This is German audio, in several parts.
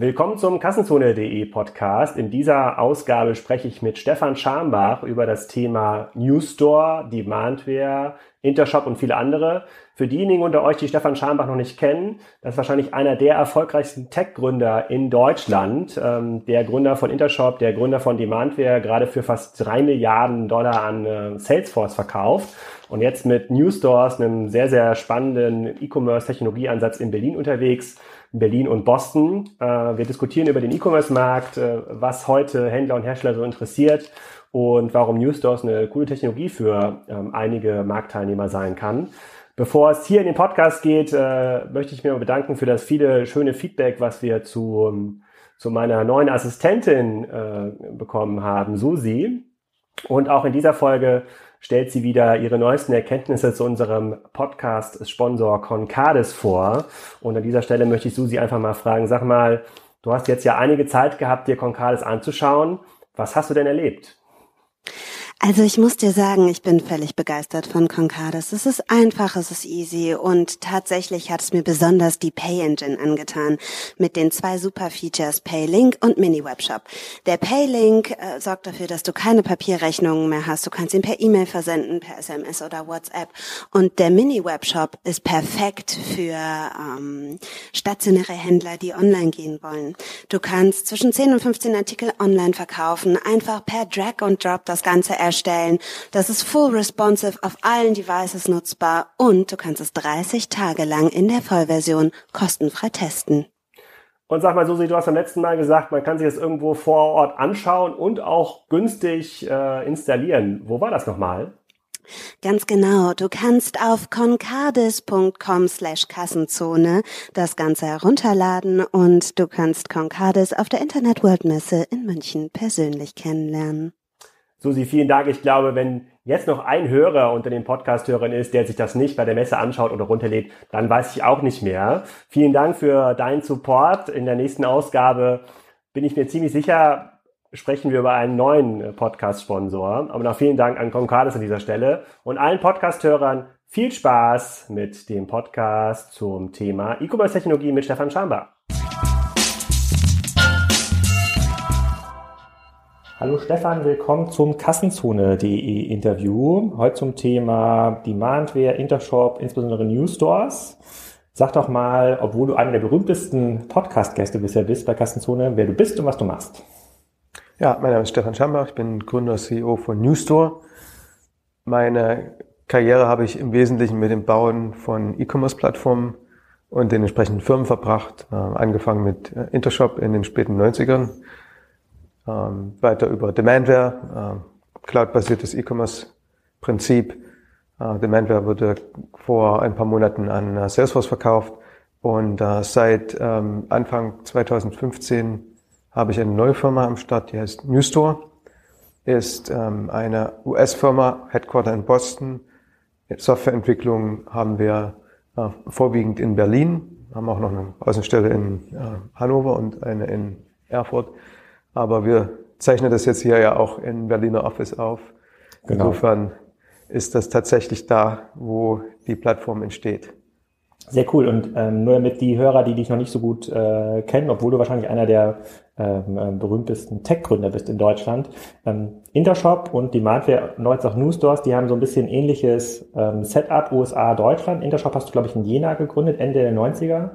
Willkommen zum Kassenzone.de Podcast. In dieser Ausgabe spreche ich mit Stefan Schambach über das Thema Newstore, Demandware, Intershop und viele andere. Für diejenigen unter euch, die Stefan Schambach noch nicht kennen, das ist wahrscheinlich einer der erfolgreichsten Tech-Gründer in Deutschland. Ähm, der Gründer von Intershop, der Gründer von Demandware, gerade für fast drei Milliarden Dollar an äh, Salesforce verkauft und jetzt mit Newstores, einem sehr, sehr spannenden E-Commerce-Technologieansatz in Berlin unterwegs Berlin und Boston. Äh, wir diskutieren über den E-Commerce-Markt, äh, was heute Händler und Hersteller so interessiert und warum Newstores eine coole Technologie für ähm, einige Marktteilnehmer sein kann. Bevor es hier in den Podcast geht, äh, möchte ich mir bedanken für das viele schöne Feedback, was wir zu, zu meiner neuen Assistentin bekommen haben, Susi. Und auch in dieser Folge stellt sie wieder ihre neuesten Erkenntnisse zu unserem Podcast-Sponsor Concardis vor. Und an dieser Stelle möchte ich Susi einfach mal fragen, sag mal, du hast jetzt ja einige Zeit gehabt, dir Concardis anzuschauen. Was hast du denn erlebt? Also ich muss dir sagen, ich bin völlig begeistert von Concardis. Es ist einfach, es ist easy und tatsächlich hat es mir besonders die Pay Engine angetan mit den zwei super Features Paylink und Mini Webshop. Der Paylink äh, sorgt dafür, dass du keine Papierrechnungen mehr hast. Du kannst ihn per E-Mail versenden, per SMS oder WhatsApp. Und der Mini Webshop ist perfekt für ähm, stationäre Händler, die online gehen wollen. Du kannst zwischen 10 und 15 Artikel online verkaufen, einfach per Drag und Drop das Ganze erstellen. Das ist full responsive auf allen Devices nutzbar und du kannst es 30 Tage lang in der Vollversion kostenfrei testen. Und sag mal, Susi, du hast beim letzten Mal gesagt, man kann sich das irgendwo vor Ort anschauen und auch günstig äh, installieren. Wo war das nochmal? Ganz genau. Du kannst auf concardis.com slash Kassenzone das Ganze herunterladen und du kannst Concardis auf der Internet World Messe in München persönlich kennenlernen. Susi, vielen Dank. Ich glaube, wenn jetzt noch ein Hörer unter den Podcast-Hörern ist, der sich das nicht bei der Messe anschaut oder runterlädt, dann weiß ich auch nicht mehr. Vielen Dank für deinen Support. In der nächsten Ausgabe bin ich mir ziemlich sicher, sprechen wir über einen neuen Podcast-Sponsor. Aber noch vielen Dank an Concardis an dieser Stelle und allen Podcast-Hörern viel Spaß mit dem Podcast zum Thema E-Commerce-Technologie mit Stefan Schambach. Hallo Stefan, willkommen zum Kassenzone.de Interview. Heute zum Thema Demandware, Intershop, insbesondere New Stores. Sag doch mal, obwohl du einer der berühmtesten Podcast-Gäste bisher bist bei Kassenzone, wer du bist und was du machst. Ja, mein Name ist Stefan Schambach, ich bin Gründer und CEO von New Store. Meine Karriere habe ich im Wesentlichen mit dem Bauen von E-Commerce-Plattformen und den entsprechenden Firmen verbracht, äh, angefangen mit äh, Intershop in den späten 90ern ähm, weiter über Demandware, äh, cloud-basiertes E-Commerce-Prinzip. Äh, Demandware wurde vor ein paar Monaten an äh, Salesforce verkauft und äh, seit ähm, Anfang 2015 habe ich eine neue Firma am Start, die heißt Newstore. Ist ähm, eine US-Firma, Headquarter in Boston. Softwareentwicklung haben wir äh, vorwiegend in Berlin, haben auch noch eine Außenstelle in äh, Hannover und eine in Erfurt. Aber wir zeichnen das jetzt hier ja auch in Berliner Office auf. Genau. Insofern ist das tatsächlich da, wo die Plattform entsteht. Sehr cool. Und ähm, nur damit die Hörer, die dich noch nicht so gut äh, kennen, obwohl du wahrscheinlich einer der ähm, äh, berühmtesten Tech-Gründer bist in Deutschland, ähm, Intershop und Demandware, neulich auch New Stores, die haben so ein bisschen ähnliches ähm, Setup USA, Deutschland. Intershop hast du, glaube ich, in Jena gegründet, Ende der 90er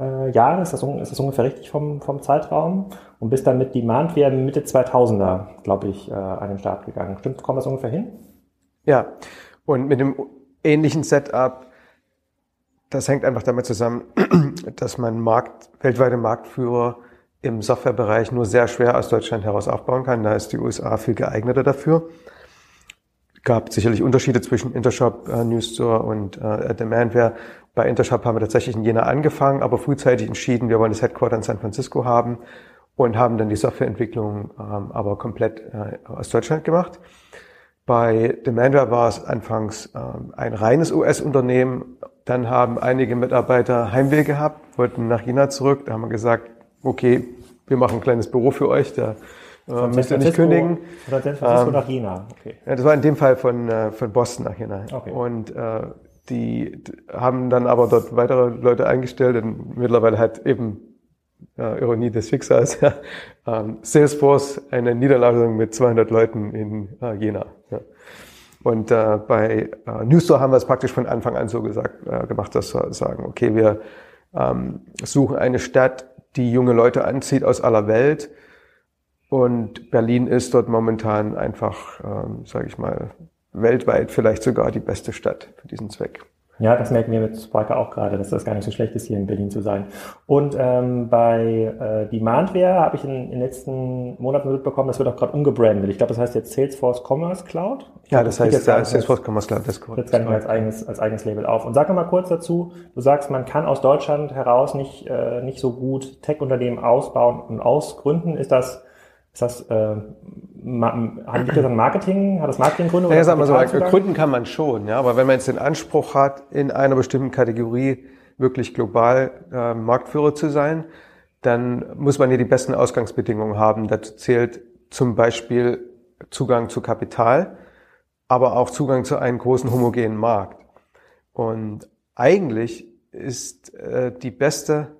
äh, Jahre. Ist das, ist das ungefähr richtig vom, vom Zeitraum? Und bist dann mit Demandware Mitte 2000er, glaube ich, äh, an den Start gegangen. Stimmt, kommt das ungefähr hin? Ja. Und mit dem ähnlichen Setup das hängt einfach damit zusammen, dass man Markt, weltweite Marktführer im Softwarebereich nur sehr schwer aus Deutschland heraus aufbauen kann. Da ist die USA viel geeigneter dafür. Gab sicherlich Unterschiede zwischen Intershop, äh, Newstore und äh, Demandware. Bei Intershop haben wir tatsächlich in Jena angefangen, aber frühzeitig entschieden, wir wollen das Headquarter in San Francisco haben und haben dann die Softwareentwicklung ähm, aber komplett äh, aus Deutschland gemacht. Bei Demandware war es anfangs ähm, ein reines US-Unternehmen. Dann haben einige Mitarbeiter Heimweh gehabt, wollten nach China zurück. Da haben wir gesagt, okay, wir machen ein kleines Büro für euch, da äh, müsst ihr nicht kündigen. Oder San Francisco ähm, nach China. Okay. Ja, das war in dem Fall von, äh, von Boston nach China. Okay. Und äh, die haben dann aber dort weitere Leute eingestellt und mittlerweile hat eben äh, Ironie des Schicksals, ähm, Salesforce eine Niederlassung mit 200 Leuten in äh, Jena. Ja. Und äh, bei äh, Newstore haben wir es praktisch von Anfang an so gesagt, äh, gemacht, dass wir sagen, okay, wir ähm, suchen eine Stadt, die junge Leute anzieht aus aller Welt. Und Berlin ist dort momentan einfach, ähm, sage ich mal, weltweit vielleicht sogar die beste Stadt für diesen Zweck. Ja, das merken wir mit Sparker auch gerade, dass das gar nicht so schlecht ist, hier in Berlin zu sein. Und ähm, bei äh, Demandware habe ich in, in den letzten Monaten mitbekommen, das wird auch gerade umgebrandet. Ich glaube, das heißt jetzt Salesforce Commerce Cloud. Ja, das, das heißt jetzt als, Salesforce Commerce Cloud, das ist korrekt. Jetzt gar nicht mehr als eigenes, als eigenes Label auf. Und sag noch mal kurz dazu, du sagst, man kann aus Deutschland heraus nicht, äh, nicht so gut Tech-Unternehmen ausbauen und ausgründen. Ist das ist das, äh, liegt das an Marketing? Hat das Marketinggründe? Ja, sagen wir so, gründen kann man schon, ja, aber wenn man jetzt den Anspruch hat, in einer bestimmten Kategorie wirklich global äh, Marktführer zu sein, dann muss man hier die besten Ausgangsbedingungen haben. Dazu zählt zum Beispiel Zugang zu Kapital, aber auch Zugang zu einem großen homogenen Markt. Und eigentlich ist äh, die beste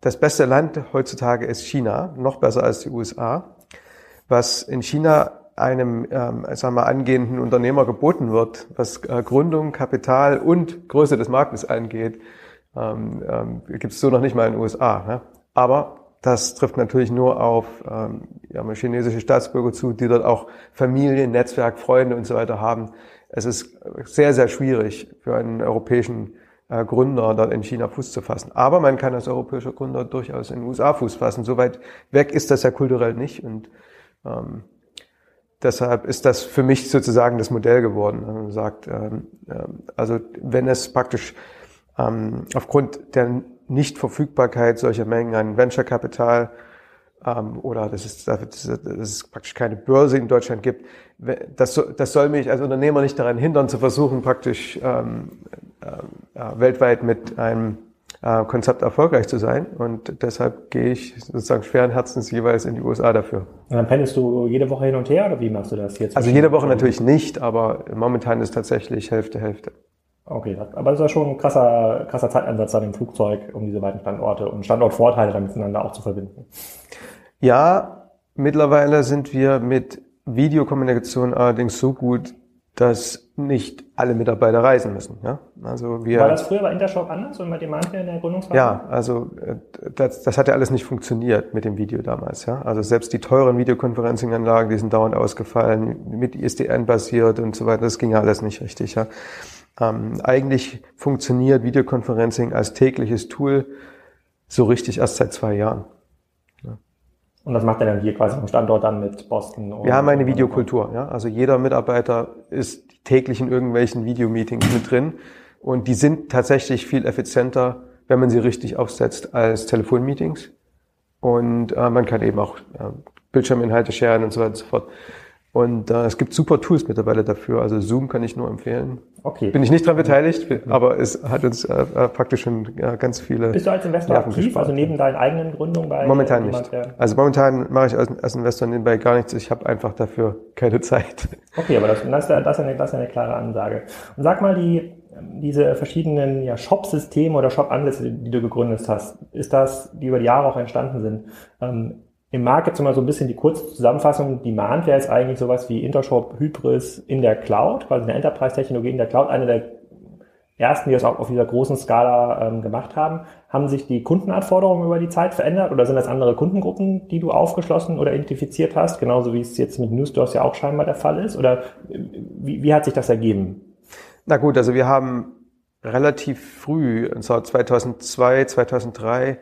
das beste Land heutzutage ist China, noch besser als die USA. Was in China einem ähm, sagen wir, angehenden Unternehmer geboten wird, was äh, Gründung, Kapital und Größe des Marktes angeht, ähm, ähm, gibt es so noch nicht mal in den USA. Ne? Aber das trifft natürlich nur auf ähm, ja, chinesische Staatsbürger zu, die dort auch Familie, Netzwerk, Freunde und so weiter haben. Es ist sehr, sehr schwierig für einen europäischen Gründer dort in China Fuß zu fassen. Aber man kann als europäischer Gründer durchaus in den USA Fuß fassen. So weit weg ist das ja kulturell nicht und ähm, deshalb ist das für mich sozusagen das Modell geworden. Man sagt, ähm, äh, also wenn es praktisch ähm, aufgrund der Nichtverfügbarkeit solcher Mengen an Venture Capital ähm, oder dass es, dass es praktisch keine Börse in Deutschland gibt. Das, das soll mich als Unternehmer nicht daran hindern, zu versuchen, praktisch ähm, äh, weltweit mit einem äh, Konzept erfolgreich zu sein. Und deshalb gehe ich sozusagen schweren Herzens jeweils in die USA dafür. Und dann pendelst du jede Woche hin und her oder wie machst du das jetzt? Also jede Woche natürlich nicht, aber momentan ist tatsächlich Hälfte, Hälfte. Okay, aber das ist ja schon ein krasser, krasser Zeitansatz dann im Flugzeug, um diese beiden Standorte und Standortvorteile dann miteinander auch zu verbinden. Ja, mittlerweile sind wir mit Videokommunikation allerdings so gut, dass nicht alle Mitarbeiter reisen müssen. Ja? Also wir, War das früher bei Intershop anders und bei Demandware in der Gründungsphase? Ja, also äh, das, das hat ja alles nicht funktioniert mit dem Video damals. Ja? Also selbst die teuren Videoconferencing-Anlagen, die sind dauernd ausgefallen, mit ISDN basiert und so weiter, das ging ja alles nicht richtig. Ja? Ähm, eigentlich funktioniert Videoconferencing als tägliches Tool so richtig erst seit zwei Jahren. Und das macht er dann hier quasi am Standort dann mit Boston? Wir haben eine Videokultur. Ja? Also jeder Mitarbeiter ist täglich in irgendwelchen Videomeetings mit drin. Und die sind tatsächlich viel effizienter, wenn man sie richtig aufsetzt, als Telefonmeetings. Und äh, man kann eben auch äh, Bildschirminhalte sharen und so weiter und so fort. Und äh, es gibt super Tools mittlerweile dafür. Also Zoom kann ich nur empfehlen. Okay. Bin ich nicht dran beteiligt, aber es hat uns äh, äh, praktisch schon äh, ganz viele. Bist du als Investor Nerven aktiv, gespart. also neben deinen eigenen Gründungen bei? Momentan nicht. Der... Also momentan mache ich als, als Investor nebenbei gar nichts. Ich habe einfach dafür keine Zeit. Okay, aber das, das, ist, das, ist eine, das ist eine klare Ansage. Und sag mal, die diese verschiedenen ja, Shop-Systeme oder Shop-Ansätze, die du gegründet hast, ist das, die über die Jahre auch entstanden sind, ähm, im Markt jetzt mal so ein bisschen die kurze Zusammenfassung. Demand wäre jetzt eigentlich sowas wie Intershop Hybris in der Cloud, quasi eine Enterprise-Technologie in der Cloud, eine der ersten, die das auch auf dieser großen Skala ähm, gemacht haben. Haben sich die Kundenanforderungen über die Zeit verändert oder sind das andere Kundengruppen, die du aufgeschlossen oder identifiziert hast, genauso wie es jetzt mit Newsstores ja auch scheinbar der Fall ist? Oder äh, wie, wie hat sich das ergeben? Na gut, also wir haben relativ früh, und zwar 2002, 2003,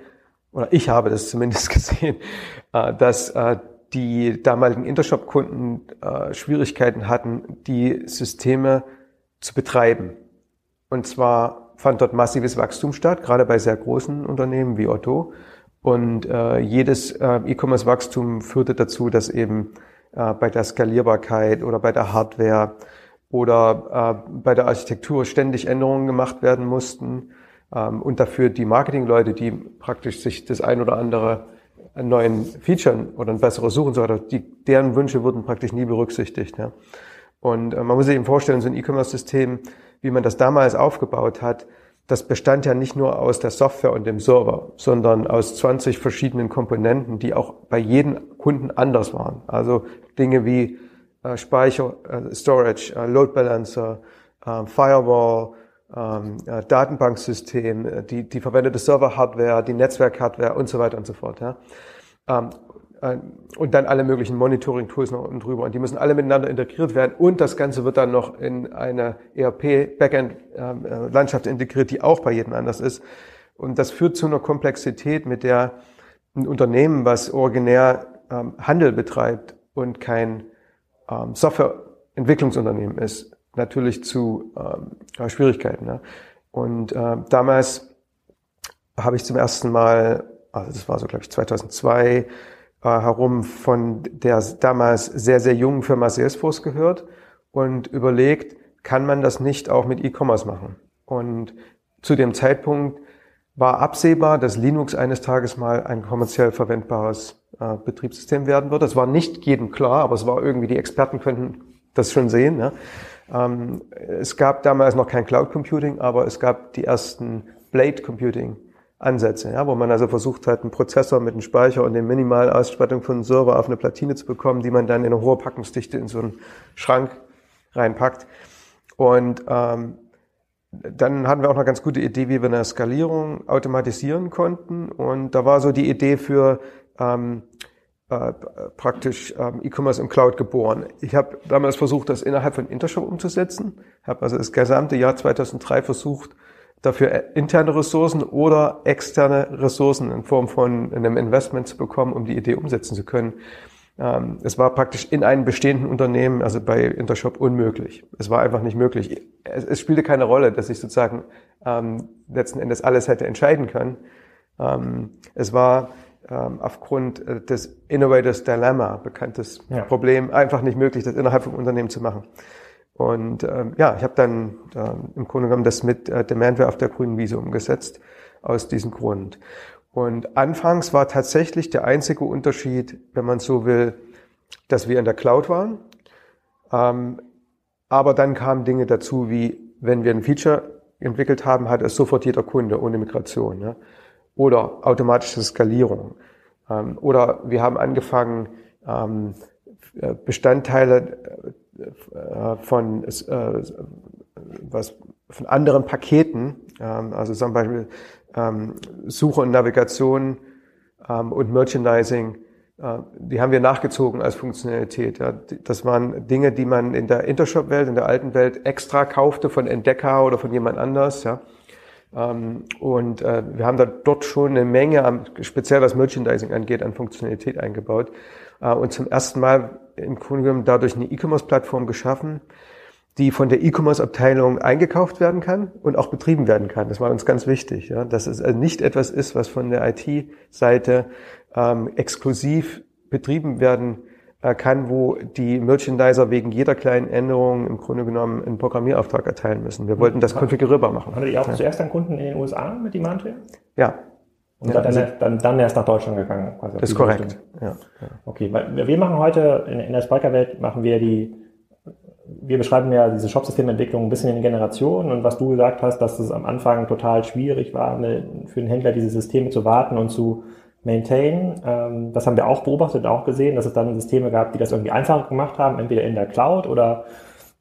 oder ich habe das zumindest gesehen, äh, dass äh, die damaligen Intershop-Kunden äh, Schwierigkeiten hatten, die Systeme zu betreiben. Und zwar fand dort massives Wachstum statt, gerade bei sehr großen Unternehmen wie Otto. Und jedes E-Commerce-Wachstum führte dazu, dass eben bei der Skalierbarkeit oder bei der Hardware oder bei der Architektur ständig Änderungen gemacht werden mussten. Ähm, und dafür die Marketingleute, die praktisch sich das ein oder andere neuen Feature oder ein besseres Suchen so weiter, die, deren Wünsche wurden praktisch nie berücksichtigt. Ja. Und äh, man muss sich eben vorstellen, so ein E-Commerce-System, wie man das damals aufgebaut hat, das bestand ja nicht nur aus der Software und dem Server, sondern aus 20 verschiedenen Komponenten, die auch bei jedem Kunden anders waren. Also Dinge wie äh, Speicher, äh, Storage, äh, Load Balancer, äh, Firewall, ähm, äh, Datenbanksystem, äh, die, die verwendete Server-Hardware, die Netzwerk-Hardware und so weiter und so fort. Ja. Ähm, äh, und dann alle möglichen Monitoring-Tools noch unten drüber. Und die müssen alle miteinander integriert werden. Und das Ganze wird dann noch in eine ERP-Backend-Landschaft integriert, die auch bei jedem anders ist. Und das führt zu einer Komplexität, mit der ein Unternehmen, was originär ähm, Handel betreibt und kein ähm, Softwareentwicklungsunternehmen ist, natürlich zu ähm, Schwierigkeiten. Ne? Und äh, damals habe ich zum ersten Mal, also das war so glaube ich 2002, äh, herum von der damals sehr, sehr jungen Firma Salesforce gehört und überlegt, kann man das nicht auch mit E-Commerce machen? Und zu dem Zeitpunkt war absehbar, dass Linux eines Tages mal ein kommerziell verwendbares äh, Betriebssystem werden wird. Das war nicht jedem klar, aber es war irgendwie, die Experten könnten das schon sehen. Ne? Ähm, es gab damals noch kein Cloud Computing, aber es gab die ersten Blade Computing Ansätze, ja, wo man also versucht hat, einen Prozessor mit einem Speicher und der Minimalausstattung von einem Server auf eine Platine zu bekommen, die man dann in eine hohe Packungsdichte in so einen Schrank reinpackt. Und ähm, dann hatten wir auch eine ganz gute Idee, wie wir eine Skalierung automatisieren konnten. Und da war so die Idee für ähm, äh, praktisch ähm, E-Commerce im Cloud geboren. Ich habe damals versucht, das innerhalb von Intershop umzusetzen. Habe also das gesamte Jahr 2003 versucht, dafür interne Ressourcen oder externe Ressourcen in Form von einem Investment zu bekommen, um die Idee umsetzen zu können. Ähm, es war praktisch in einem bestehenden Unternehmen, also bei Intershop, unmöglich. Es war einfach nicht möglich. Es, es spielte keine Rolle, dass ich sozusagen ähm, letzten Endes alles hätte entscheiden können. Ähm, es war ähm, aufgrund äh, des Innovators Dilemma, bekanntes ja. Problem, einfach nicht möglich, das innerhalb vom Unternehmen zu machen. Und ähm, ja, ich habe dann ähm, im Grunde genommen das mit äh, Demandware auf der grünen Wiese umgesetzt, aus diesem Grund. Und anfangs war tatsächlich der einzige Unterschied, wenn man so will, dass wir in der Cloud waren. Ähm, aber dann kamen Dinge dazu, wie wenn wir ein Feature entwickelt haben, hat es sofort jeder Kunde ohne Migration. Ja? Oder automatische Skalierung. Ähm, oder wir haben angefangen, ähm, äh, Bestandteile äh, von, äh, was, von anderen Paketen, ähm, also zum Beispiel Suche und Navigation und Merchandising, äh, die haben wir nachgezogen als Funktionalität. Das waren Dinge, die man in der Intershop-Welt, in der alten Welt extra kaufte von Entdecker oder von jemand anders. Ja. Ähm, und äh, wir haben da dort schon eine Menge, speziell was Merchandising angeht, an Funktionalität eingebaut. Äh, und zum ersten Mal im Grunde genommen dadurch eine E-Commerce-Plattform geschaffen, die von der E-Commerce-Abteilung eingekauft werden kann und auch betrieben werden kann. Das war uns ganz wichtig, ja? dass es also nicht etwas ist, was von der IT-Seite ähm, exklusiv betrieben werden äh, kann, wo die Merchandiser wegen jeder kleinen Änderung im Grunde genommen einen Programmierauftrag erteilen müssen. Wir wollten das konfigurierbar machen. Hattet ihr auch ja. zuerst einen Kunden in den USA mit Demandware? Ja, und ja, dann, also, dann, dann erst nach Deutschland gegangen. Quasi ist korrekt. Ja, ja. Okay, weil wir machen heute in, in der Spiker-Welt machen wir die, wir beschreiben ja diese Shopsystementwicklung ein bisschen in Generationen und was du gesagt hast, dass es am Anfang total schwierig war, für den Händler diese Systeme zu warten und zu maintain. Ähm, das haben wir auch beobachtet, auch gesehen, dass es dann Systeme gab, die das irgendwie einfacher gemacht haben, entweder in der Cloud oder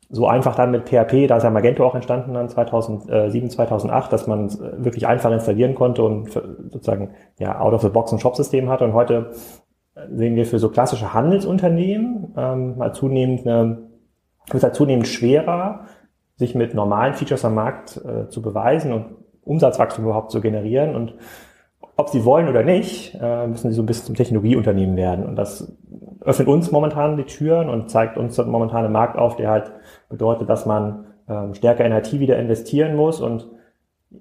so einfach dann mit PHP, da ist ja Magento auch entstanden dann 2007, 2008, dass man es wirklich einfach installieren konnte und sozusagen ja out of the box ein Shopsystem hatte. Und heute sehen wir für so klassische Handelsunternehmen ähm, mal zunehmend eine, wird halt zunehmend schwerer, sich mit normalen Features am Markt äh, zu beweisen und Umsatzwachstum überhaupt zu generieren. Und ob sie wollen oder nicht, äh, müssen sie so ein bisschen zum Technologieunternehmen werden. Und das öffnet uns momentan die Türen und zeigt uns momentan einen Markt auf, der halt bedeutet, dass man ähm, stärker in IT wieder investieren muss und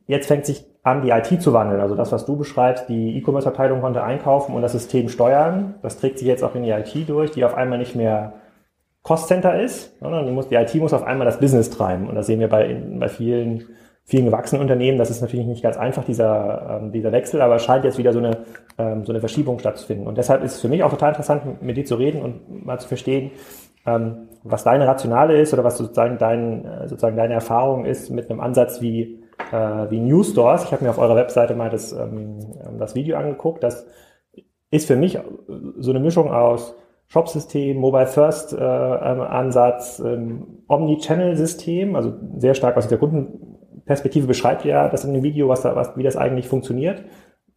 jetzt fängt sich an, die IT zu wandeln. Also das, was du beschreibst, die E-Commerce-Abteilung konnte einkaufen und das System steuern. Das trägt sich jetzt auch in die IT durch, die auf einmal nicht mehr Cost-Center ist, sondern die IT muss auf einmal das Business treiben. Und das sehen wir bei, bei vielen, vielen gewachsenen Unternehmen. Das ist natürlich nicht ganz einfach, dieser, ähm, dieser Wechsel, aber es scheint jetzt wieder so eine, ähm, so eine Verschiebung stattzufinden. Und deshalb ist es für mich auch total interessant, mit dir zu reden und mal zu verstehen, ähm, was deine Rationale ist oder was sozusagen, dein, äh, sozusagen deine Erfahrung ist mit einem Ansatz wie äh, wie News Stores. Ich habe mir auf eurer Webseite mal das, ähm, das Video angeguckt. Das ist für mich so eine Mischung aus Shop-System, Mobile First äh, ähm, ähm, Omni-Channel-System, also sehr stark aus der Kundenperspektive beschreibt ja das in dem Video, was da, was, wie das eigentlich funktioniert.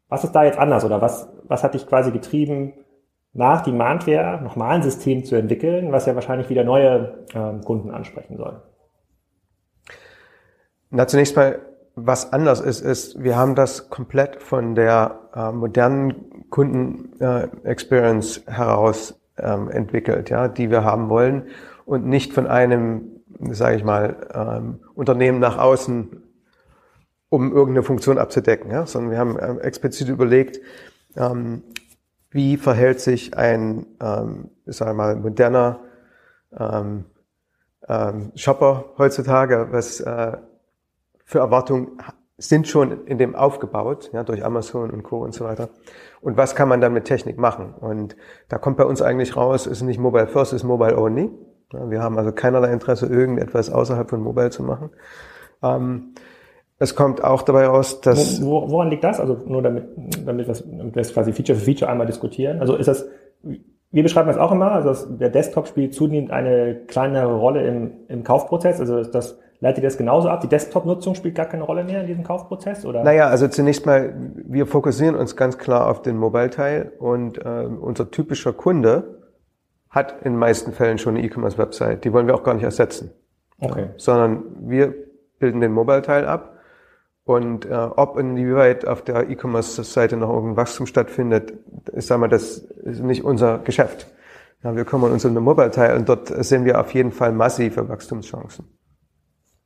Was ist da jetzt anders oder was, was hat dich quasi getrieben, nach Demandware nochmal ein System zu entwickeln, was ja wahrscheinlich wieder neue ähm, Kunden ansprechen soll? Na, zunächst mal, was anders ist, ist, wir haben das komplett von der äh, modernen Kunden-Experience äh, heraus ähm, entwickelt, ja, die wir haben wollen und nicht von einem, sage ich mal, ähm, Unternehmen nach außen, um irgendeine Funktion abzudecken, ja, sondern wir haben ähm, explizit überlegt, ähm, wie verhält sich ein, ähm, sage mal, moderner ähm, ähm, Shopper heutzutage, was äh, für Erwartungen sind schon in dem aufgebaut, ja, durch Amazon und Co. und so weiter. Und was kann man dann mit Technik machen? Und da kommt bei uns eigentlich raus, ist nicht Mobile First, ist Mobile Only. Ja, wir haben also keinerlei Interesse, irgendetwas außerhalb von Mobile zu machen. Ähm, es kommt auch dabei raus, dass... Wo, woran liegt das? Also nur damit, damit, wir, damit wir es quasi Feature für Feature einmal diskutieren. Also ist das, wir beschreiben das auch immer, also der Desktop spielt zunehmend eine kleinere Rolle im, im Kaufprozess. Also das Leitet ihr das genauso ab? Die Desktop-Nutzung spielt gar keine Rolle mehr in diesem Kaufprozess? Oder? Naja, also zunächst mal, wir fokussieren uns ganz klar auf den Mobile-Teil und äh, unser typischer Kunde hat in den meisten Fällen schon eine E-Commerce-Website. Die wollen wir auch gar nicht ersetzen. Okay. Ja, sondern wir bilden den Mobile-Teil ab und äh, ob inwieweit auf der E-Commerce-Seite noch irgendein Wachstum stattfindet, ist, sagen wir, das ist nicht unser Geschäft. Ja, wir kümmern uns um den Mobile-Teil und dort sehen wir auf jeden Fall massive Wachstumschancen.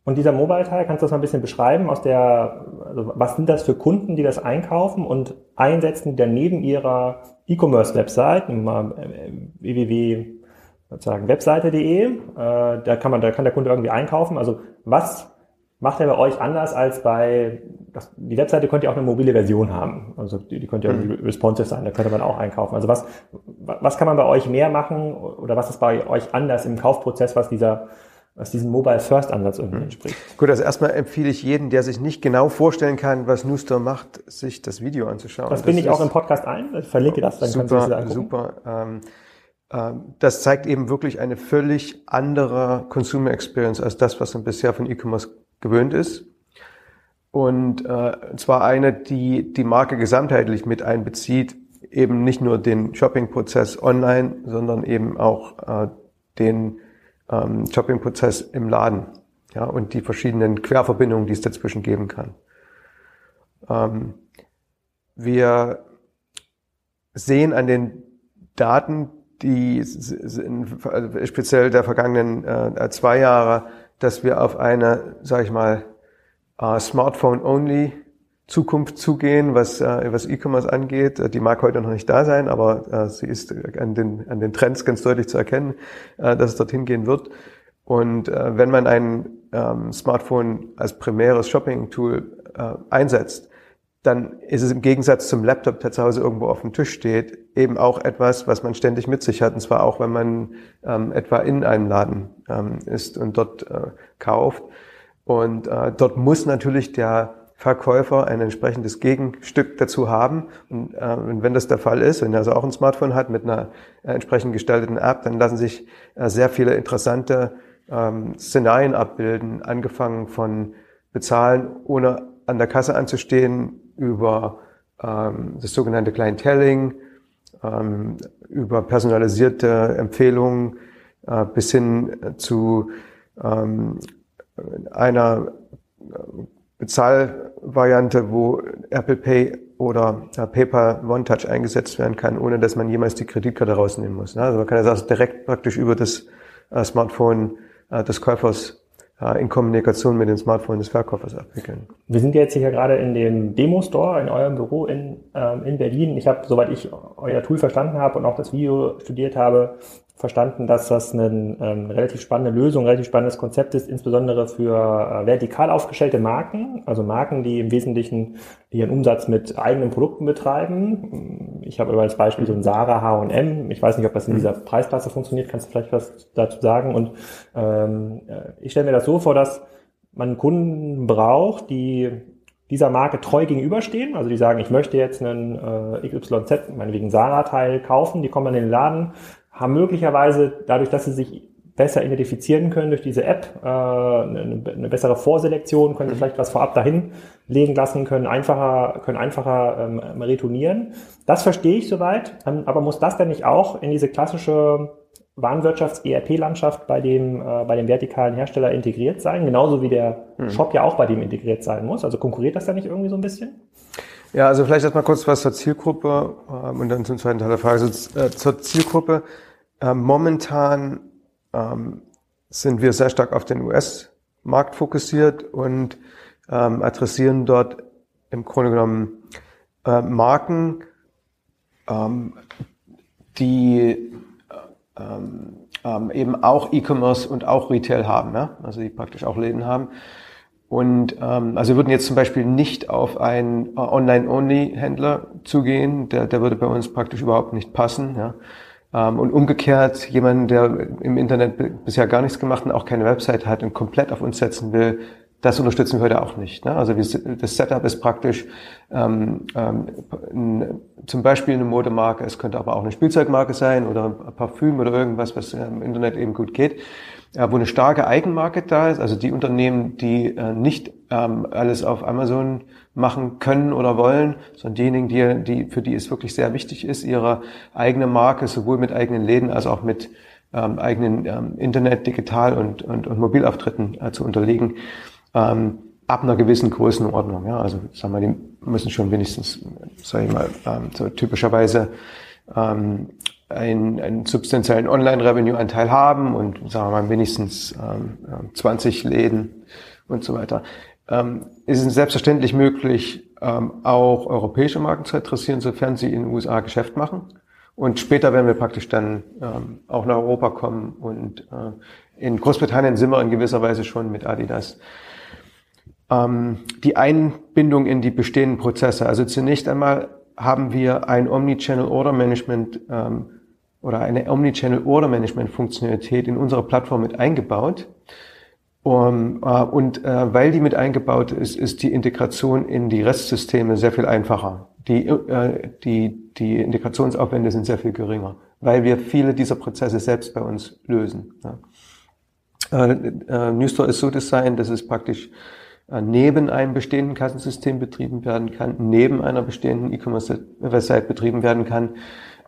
Und dieser Mobile-Teil, kannst du das mal ein bisschen beschreiben? Aus der, also was sind das für Kunden, die das einkaufen und einsetzen, die dann neben ihrer E-Commerce-Website, www.webseite.de, äh, da kann man, da kann der Kunde irgendwie einkaufen. Also was macht er bei euch anders als bei, das, die Webseite könnte ja auch eine mobile Version haben. Also die, die könnte ja mhm. responsive sein, da könnte man auch einkaufen. Also was, was kann man bei euch mehr machen oder was ist bei euch anders im Kaufprozess, was dieser was diesem Mobile First Ansatz irgendwie mhm. entspricht. Gut, also erstmal empfehle ich jeden, der sich nicht genau vorstellen kann, was Newstore macht, sich das Video anzuschauen. Das, das bin ich auch im Podcast ein. Ich verlinke das, dann super, kannst du es Super. Ähm, ähm, das zeigt eben wirklich eine völlig andere Consumer Experience als das, was man bisher von E-Commerce gewöhnt ist. Und äh, zwar eine, die die Marke gesamtheitlich mit einbezieht, eben nicht nur den Shopping-Prozess online, sondern eben auch äh, den ähm, Shopping-Prozess im Laden ja, und die verschiedenen Querverbindungen, die es dazwischen geben kann. Ähm, wir sehen an den Daten, die also speziell der vergangenen äh, zwei Jahre, dass wir auf eine, sage ich mal, äh, Smartphone-only Zukunft zugehen, was, äh, was E-Commerce angeht. Die mag heute noch nicht da sein, aber äh, sie ist an den, an den Trends ganz deutlich zu erkennen, äh, dass es dorthin gehen wird. Und äh, wenn man ein ähm, Smartphone als primäres Shopping-Tool äh, einsetzt, dann ist es im Gegensatz zum Laptop, der zu Hause irgendwo auf dem Tisch steht, eben auch etwas, was man ständig mit sich hat. Und zwar auch, wenn man ähm, etwa in einem Laden ähm, ist und dort äh, kauft. Und äh, dort muss natürlich der Verkäufer ein entsprechendes Gegenstück dazu haben. Und, äh, und wenn das der Fall ist, wenn er also auch ein Smartphone hat mit einer äh, entsprechend gestalteten App, dann lassen sich äh, sehr viele interessante ähm, Szenarien abbilden, angefangen von bezahlen, ohne an der Kasse anzustehen, über ähm, das sogenannte Clienteling, ähm, über personalisierte Empfehlungen äh, bis hin zu ähm, einer Bezahlvariante, wo Apple Pay oder äh, PayPal One Touch eingesetzt werden kann, ohne dass man jemals die Kreditkarte rausnehmen muss. Also man kann das direkt praktisch über das äh, Smartphone äh, des Käufers in Kommunikation mit dem Smartphone des Verkäufers abwickeln. Wir sind jetzt hier gerade in dem Demo-Store in eurem Büro in, ähm, in Berlin. Ich habe, soweit ich euer Tool verstanden habe und auch das Video studiert habe, verstanden, dass das eine ähm, relativ spannende Lösung, relativ spannendes Konzept ist, insbesondere für äh, vertikal aufgestellte Marken, also Marken, die im Wesentlichen ihren Umsatz mit eigenen Produkten betreiben. Ich habe über das Beispiel so ein Sarah, H&M. Ich weiß nicht, ob das in mhm. dieser Preisklasse funktioniert. Kannst du vielleicht was dazu sagen? Und ähm, äh, ich stelle mir das so vor, dass man Kunden braucht, die dieser Marke treu gegenüberstehen. Also die sagen, ich möchte jetzt einen äh, XYZ, meinetwegen Sarah-Teil kaufen, die kommen in den Laden, haben möglicherweise dadurch, dass sie sich besser identifizieren können durch diese App, äh, eine, eine bessere Vorselektion, können sie mhm. vielleicht was vorab dahin legen lassen, können einfacher, können einfacher ähm, retournieren. Das verstehe ich soweit, ähm, aber muss das denn nicht auch in diese klassische Warenwirtschafts-ERP-Landschaft bei dem, äh, bei dem vertikalen Hersteller integriert sein, genauso wie der hm. Shop ja auch bei dem integriert sein muss. Also konkurriert das da nicht irgendwie so ein bisschen? Ja, also vielleicht erstmal kurz was zur Zielgruppe ähm, und dann zum zweiten Teil der Frage. Also, äh, zur Zielgruppe. Äh, momentan ähm, sind wir sehr stark auf den US-Markt fokussiert und ähm, adressieren dort im Grunde genommen äh, Marken, ähm, die ähm, ähm, eben auch E-Commerce und auch Retail haben, ne? also die praktisch auch Läden haben. Und ähm, also wir würden jetzt zum Beispiel nicht auf einen äh, Online-Only-Händler zugehen, der, der würde bei uns praktisch überhaupt nicht passen. Ja? Ähm, und umgekehrt, jemand, der im Internet bisher gar nichts gemacht und auch keine Website hat und komplett auf uns setzen will, das unterstützen wir heute auch nicht. Ne? Also das Setup ist praktisch ähm, ähm, zum Beispiel eine Modemarke, es könnte aber auch eine Spielzeugmarke sein oder ein Parfüm oder irgendwas, was im Internet eben gut geht, äh, wo eine starke Eigenmarke da ist. Also die Unternehmen, die äh, nicht ähm, alles auf Amazon machen können oder wollen, sondern diejenigen, die, die, für die es wirklich sehr wichtig ist, ihre eigene Marke sowohl mit eigenen Läden als auch mit ähm, eigenen ähm, Internet, Digital und, und, und Mobilauftritten äh, zu unterlegen ähm, ab einer gewissen Größenordnung. Ja? Also sagen wir, die müssen schon wenigstens, sage ich mal, ähm, so typischerweise ähm, einen, einen substanziellen Online-Revenue-Anteil haben und sagen wir mal wenigstens ähm, 20 Läden und so weiter. Ähm, ist es selbstverständlich möglich, ähm, auch europäische Marken zu adressieren, sofern sie in den USA Geschäft machen. Und später werden wir praktisch dann ähm, auch nach Europa kommen und äh, in Großbritannien sind wir in gewisser Weise schon mit Adidas ähm, die Einbindung in die bestehenden Prozesse. Also zunächst einmal haben wir ein Omnichannel Order Management ähm, oder eine Omnichannel Order Management Funktionalität in unserer Plattform mit eingebaut. Um, äh, und äh, weil die mit eingebaut ist, ist die Integration in die Restsysteme sehr viel einfacher. Die, äh, die, die Integrationsaufwände sind sehr viel geringer, weil wir viele dieser Prozesse selbst bei uns lösen. Ja. Äh, äh, Newstore ist so designt, dass es praktisch äh, neben einem bestehenden Kassensystem betrieben werden kann, neben einer bestehenden E-Commerce-Website betrieben werden kann.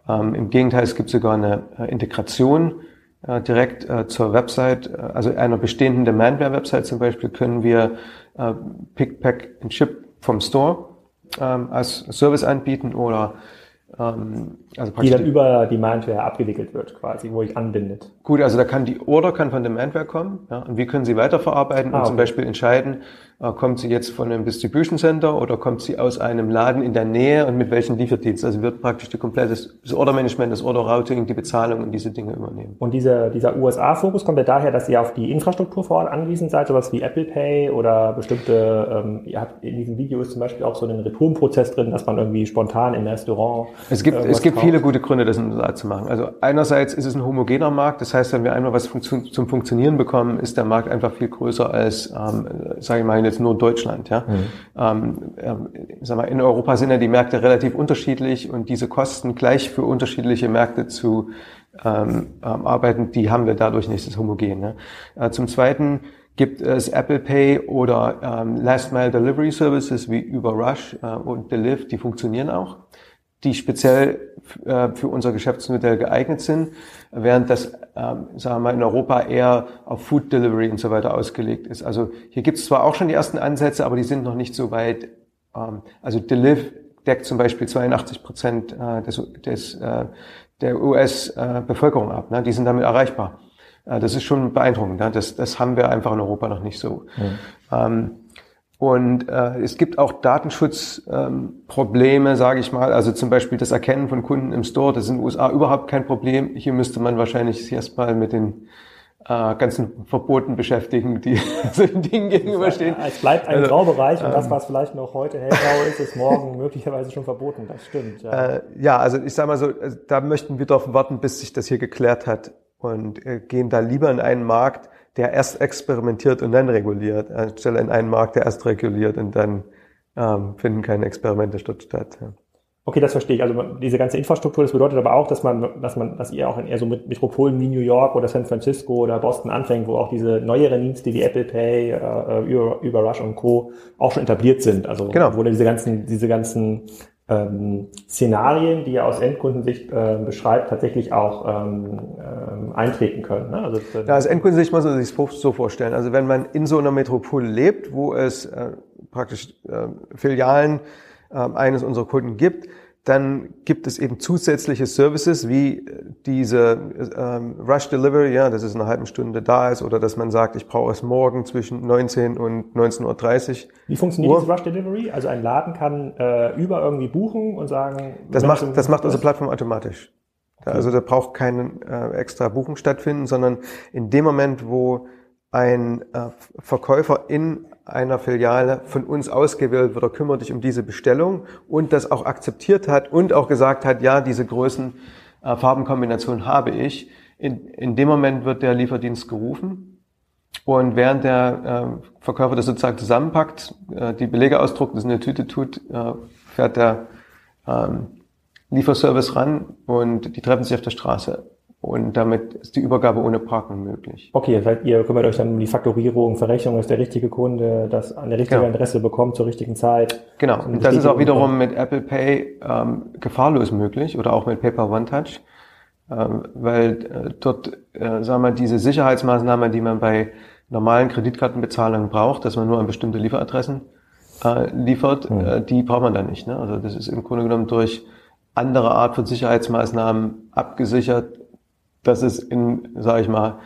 Ähm, Im Gegenteil, es gibt sogar eine äh, Integration äh, direkt äh, zur Website, äh, also einer bestehenden Demandware-Website zum Beispiel, können wir äh, Pick, Pack and Ship vom Store ähm, als Service anbieten oder ähm, also die dann über Demandware abgewickelt wird, quasi, wo ich anbindet. Gut, also da kann die Order kann von Demandware kommen, ja, und wir können sie weiterverarbeiten ah, und zum Beispiel entscheiden, kommt sie jetzt von einem Distribution Center oder kommt sie aus einem Laden in der Nähe und mit welchem Lieferdienst? Also wird praktisch die komplette das Order Management, das Order Routing, die Bezahlung und diese Dinge übernehmen. Und dieser, dieser USA-Fokus kommt ja daher, dass ihr auf die Infrastruktur vor Ort angewiesen seid, sowas wie Apple Pay oder bestimmte, ähm, ihr habt in diesem Video ist zum Beispiel auch so einen Retourenprozess drin, dass man irgendwie spontan im Restaurant. Es gibt, es gibt viele gute Gründe, das in USA zu machen. Also einerseits ist es ein homogener Markt, das heißt, wenn wir einmal was zum Funktionieren bekommen, ist der Markt einfach viel größer als, ähm, sage ich mal, jetzt nur Deutschland. Ja? Mhm. Ähm, äh, sag mal, in Europa sind ja die Märkte relativ unterschiedlich und diese Kosten gleich für unterschiedliche Märkte zu ähm, ähm, arbeiten, die haben wir dadurch nicht das homogen. Ne? Äh, zum Zweiten gibt es Apple Pay oder ähm, Last Mile Delivery Services wie über Rush äh, und Deliv, die funktionieren auch die speziell äh, für unser Geschäftsmodell geeignet sind, während das, ähm, sagen wir mal, in Europa eher auf Food Delivery und so weiter ausgelegt ist. Also hier gibt es zwar auch schon die ersten Ansätze, aber die sind noch nicht so weit. Ähm, also Deliv deckt zum Beispiel 82 Prozent äh, des, des, äh, der US-Bevölkerung ab. Ne? Die sind damit erreichbar. Das ist schon beeindruckend. Ne? Das, das haben wir einfach in Europa noch nicht so. Mhm. Ähm, und äh, es gibt auch Datenschutzprobleme, ähm, sage ich mal. Also zum Beispiel das Erkennen von Kunden im Store, das ist in den USA überhaupt kein Problem. Hier müsste man wahrscheinlich sich erstmal mit den äh, ganzen Verboten beschäftigen, die solchen Dingen gegenüberstehen. Es bleibt ein also, Graubereich und ähm, das, was vielleicht noch heute hellgrau ist, ist morgen möglicherweise schon verboten. Das stimmt. Ja, äh, ja also ich sage mal so, also da möchten wir darauf warten, bis sich das hier geklärt hat und äh, gehen da lieber in einen Markt, der erst experimentiert und dann reguliert, anstelle in einen Markt, der erst reguliert und dann ähm, finden keine Experimente statt. Ja. Okay, das verstehe ich. Also diese ganze Infrastruktur, das bedeutet aber auch, dass man, dass man, dass ihr auch in eher so Metropolen wie New York oder San Francisco oder Boston anfängt, wo auch diese neueren Dienste wie Apple Pay, äh, über, über Rush und Co. auch schon etabliert sind. Also genau. wo diese ganzen, diese ganzen ähm, Szenarien, die ihr aus Endkundensicht äh, beschreibt, tatsächlich auch ähm, ähm, eintreten können. Ne? Also, ja, aus Endkundensicht muss man sich so vorstellen. Also wenn man in so einer Metropole lebt, wo es äh, praktisch äh, Filialen äh, eines unserer Kunden gibt, dann gibt es eben zusätzliche Services wie diese ähm, Rush Delivery, ja, dass es in einer halben Stunde da ist oder dass man sagt, ich brauche es morgen zwischen 19 und 19.30 Uhr. Wie funktioniert Uhr. diese Rush Delivery? Also ein Laden kann äh, über irgendwie buchen und sagen... Das macht, das macht unsere Plattform automatisch. Okay. Also da braucht kein äh, extra Buchung stattfinden, sondern in dem Moment, wo ein äh, Verkäufer in einer Filiale von uns ausgewählt wird, er kümmert dich um diese Bestellung und das auch akzeptiert hat und auch gesagt hat, ja, diese Größen, äh, Farbenkombination habe ich. In, in dem Moment wird der Lieferdienst gerufen und während der äh, Verkäufer das sozusagen zusammenpackt, äh, die Belege ausdruckt, das in eine Tüte tut, äh, fährt der ähm, Lieferservice ran und die treffen sich auf der Straße. Und damit ist die Übergabe ohne Parken möglich. Okay, das heißt, ihr kümmert euch dann um die Faktorierung, Verrechnung, dass der richtige Kunde das an der richtigen genau. Adresse bekommt zur richtigen Zeit. Genau. Und das ist auch wiederum mit Apple Pay ähm, gefahrlos möglich oder auch mit PayPal One Touch, ähm, weil äh, dort, äh, sagen wir, diese Sicherheitsmaßnahme, die man bei normalen Kreditkartenbezahlungen braucht, dass man nur an bestimmte Lieferadressen äh, liefert, mhm. äh, die braucht man dann nicht. Ne? Also das ist im Grunde genommen durch andere Art von Sicherheitsmaßnahmen abgesichert das ist in, sage ich mal,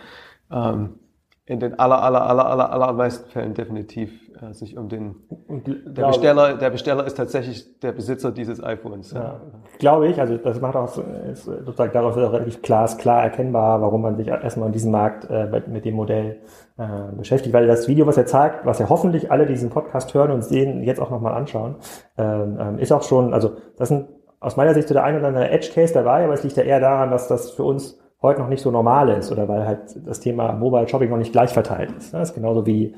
ähm, in den aller, aller, aller, aller, allermeisten Fällen definitiv äh, sich um den, der Besteller, der Besteller ist tatsächlich der Besitzer dieses iPhones. Ja, glaube ich, also das macht auch, ist sozusagen daraus ist auch relativ klar, ist klar erkennbar, warum man sich erstmal in diesem Markt äh, mit dem Modell äh, beschäftigt, weil das Video, was er zeigt, was ja hoffentlich alle diesen Podcast hören und sehen, jetzt auch nochmal anschauen, ähm, ähm, ist auch schon, also das sind aus meiner Sicht so der ein oder andere Edge Case dabei, aber es liegt ja eher daran, dass das für uns heute noch nicht so normal ist oder weil halt das Thema Mobile Shopping noch nicht gleich verteilt ist. Das ist genauso wie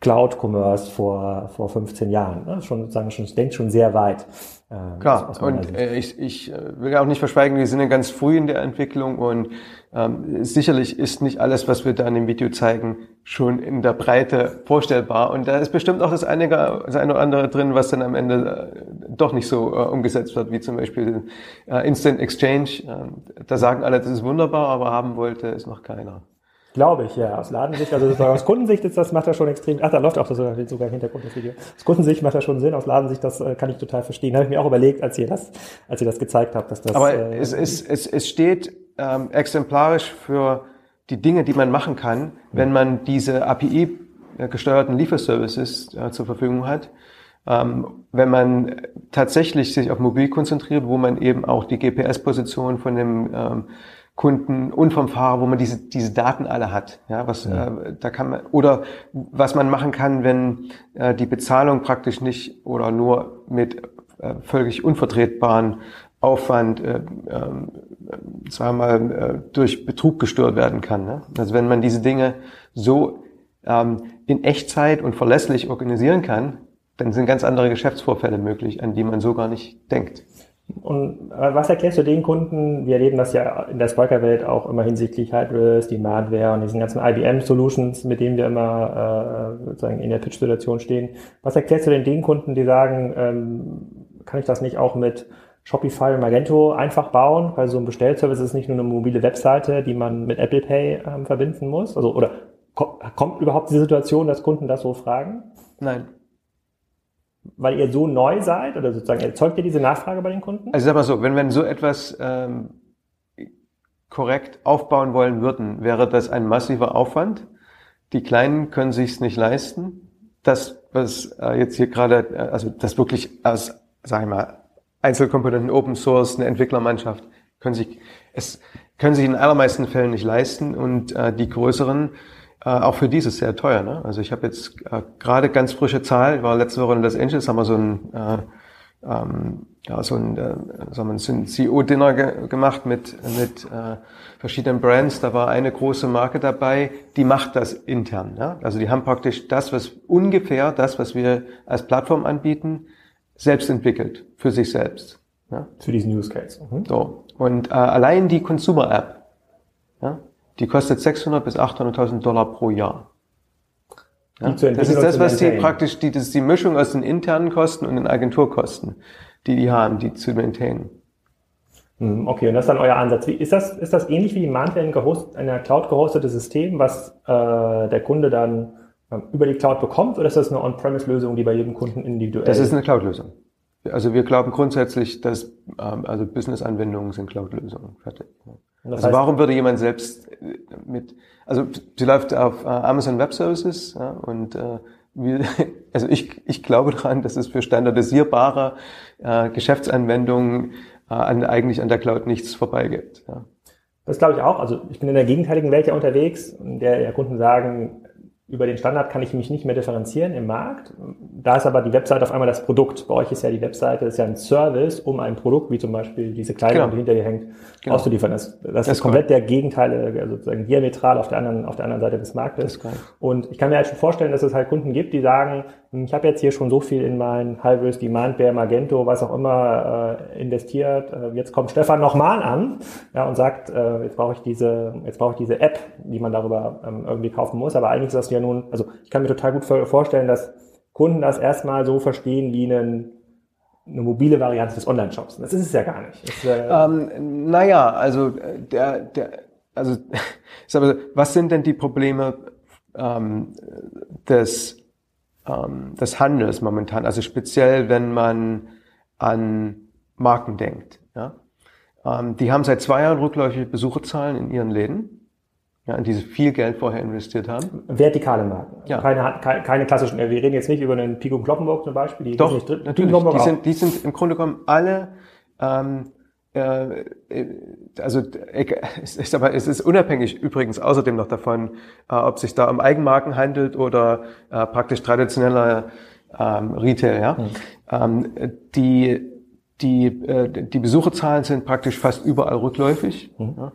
Cloud Commerce vor, vor 15 Jahren. Das ist schon sozusagen schon, ich denke schon sehr weit. Äh, Klar, und äh, ich, ich äh, will ja auch nicht verschweigen, wir sind ja ganz früh in der Entwicklung und ähm, sicherlich ist nicht alles, was wir da in dem Video zeigen, schon in der Breite vorstellbar. Und da ist bestimmt auch das eine, das eine oder andere drin, was dann am Ende äh, doch nicht so äh, umgesetzt wird, wie zum Beispiel äh, Instant Exchange. Ähm, da sagen alle, das ist wunderbar, aber haben wollte es noch keiner. Glaube ich, ja. Aus Ladensicht, also aus Kundensicht ist das, macht das schon extrem, ach, da läuft auch das sogar im Hintergrund das Video. Aus Kundensicht macht das schon Sinn, aus Ladensicht, das äh, kann ich total verstehen. Habe ich mir auch überlegt, als ihr das, als ihr das gezeigt habt, dass das. Aber äh, es, es, es, es steht ähm, exemplarisch für die Dinge, die man machen kann, wenn man diese API gesteuerten Lieferservices äh, zur Verfügung hat. Ähm, wenn man tatsächlich sich auf mobil konzentriert, wo man eben auch die GPS-Position von dem ähm, Kunden und vom Fahrer, wo man diese, diese Daten alle hat. Ja, was, ja. Äh, da kann man, oder was man machen kann, wenn äh, die Bezahlung praktisch nicht oder nur mit äh, völlig unvertretbaren Aufwand, äh, äh, sagen wir mal, äh, durch Betrug gestört werden kann. Ne? Also wenn man diese Dinge so ähm, in Echtzeit und verlässlich organisieren kann, dann sind ganz andere Geschäftsvorfälle möglich, an die man so gar nicht denkt. Und äh, was erklärst du den Kunden? Wir erleben das ja in der Spiker-Welt auch immer hinsichtlich Hardware, Demandware und diesen ganzen IBM-Solutions, mit denen wir immer äh, sozusagen in der Pitch-Situation stehen. Was erklärst du denn den Kunden, die sagen, ähm, kann ich das nicht auch mit Shopify und Magento einfach bauen? Weil so ein Bestellservice ist nicht nur eine mobile Webseite, die man mit Apple Pay ähm, verbinden muss. Also oder kommt überhaupt die Situation, dass Kunden das so fragen? Nein weil ihr so neu seid oder sozusagen erzeugt ihr diese Nachfrage bei den Kunden? Also sag mal so, wenn wir so etwas ähm, korrekt aufbauen wollen würden, wäre das ein massiver Aufwand. Die Kleinen können sich's nicht leisten. Das, was äh, jetzt hier gerade, äh, also das wirklich aus, sag ich mal, Einzelkomponenten Open Source, eine Entwicklermannschaft, können sich, es können sich in allermeisten Fällen nicht leisten und äh, die größeren äh, auch für dieses sehr teuer. Ne? Also ich habe jetzt äh, gerade ganz frische Zahl, ich war letzte Woche in Los Angeles, haben wir so ein äh, ähm, ja, so ein, äh, sagen wir, so ein CEO-Dinner ge gemacht mit, mit äh, verschiedenen Brands. Da war eine große Marke dabei, die macht das intern. Ja? Also die haben praktisch das, was ungefähr das, was wir als Plattform anbieten, selbst entwickelt für sich selbst. Ja? Für diesen Use Case. Mhm. So. Und äh, allein die Consumer App, ja, die kostet 600 bis 800.000 Dollar pro Jahr. Ja? Das ist das, was die praktisch, die, das ist die Mischung aus den internen Kosten und den Agenturkosten die die haben, die zu maintainen. Hm, okay, und das ist dann euer Ansatz. Wie, ist, das, ist das ähnlich wie die Mantler gehost, ein Cloud gehostetes System, was äh, der Kunde dann über die Cloud bekommt, oder ist das eine On-Premise-Lösung, die bei jedem Kunden individuell Das ist eine Cloud-Lösung. Also wir glauben grundsätzlich, dass ähm, also Business-Anwendungen sind Cloud-Lösungen. Fertig. Also warum würde jemand selbst äh, mit, also sie läuft auf äh, Amazon Web Services ja, und äh, also ich, ich glaube daran, dass es für standardisierbare äh, Geschäftsanwendungen äh, an, eigentlich an der Cloud nichts vorbeigibt. Ja. Das glaube ich auch. Also ich bin in der gegenteiligen Welt ja unterwegs, in der ja Kunden sagen, über den Standard kann ich mich nicht mehr differenzieren im Markt. Da ist aber die Webseite auf einmal das Produkt. Bei euch ist ja die Webseite ist ja ein Service, um ein Produkt, wie zum Beispiel diese Kleidung, genau. die hinter dir hängt, genau. auszuliefern. Das, das, das ist komplett der Gegenteil, also sozusagen diametral auf der anderen, auf der anderen Seite des Marktes. Und ich kann mir halt schon vorstellen, dass es halt Kunden gibt, die sagen, ich habe jetzt hier schon so viel in mein High-Risk Demand Bear, Magento, was auch immer äh, investiert. Äh, jetzt kommt Stefan nochmal an ja, und sagt, äh, jetzt brauche ich diese, jetzt brauche ich diese App, die man darüber ähm, irgendwie kaufen muss. Aber eigentlich ist das ja nun, also ich kann mir total gut vorstellen, dass Kunden das erstmal so verstehen wie einen eine mobile Variante des Online-Shops. Das ist es ja gar nicht. Das, äh ähm, naja, also äh, der, der, also was sind denn die Probleme ähm, des ähm, des Handels momentan, also speziell wenn man an Marken denkt. Ja? Ähm, die haben seit zwei Jahren rückläufige Besucherzahlen in ihren Läden, ja, in die sie viel Geld vorher investiert haben. Vertikale Marken. Ja. Keine, keine, klassischen, wir reden jetzt nicht über einen Pico Kloppenburg zum Beispiel. Die Doch, nicht, natürlich. Die sind, die sind im Grunde genommen alle ähm, äh, also es ist aber es ist unabhängig übrigens außerdem noch davon, äh, ob sich da um Eigenmarken handelt oder äh, praktisch traditioneller ähm, Retail. Ja, mhm. ähm, die die äh, die Besucherzahlen sind praktisch fast überall rückläufig. Mhm. Ja?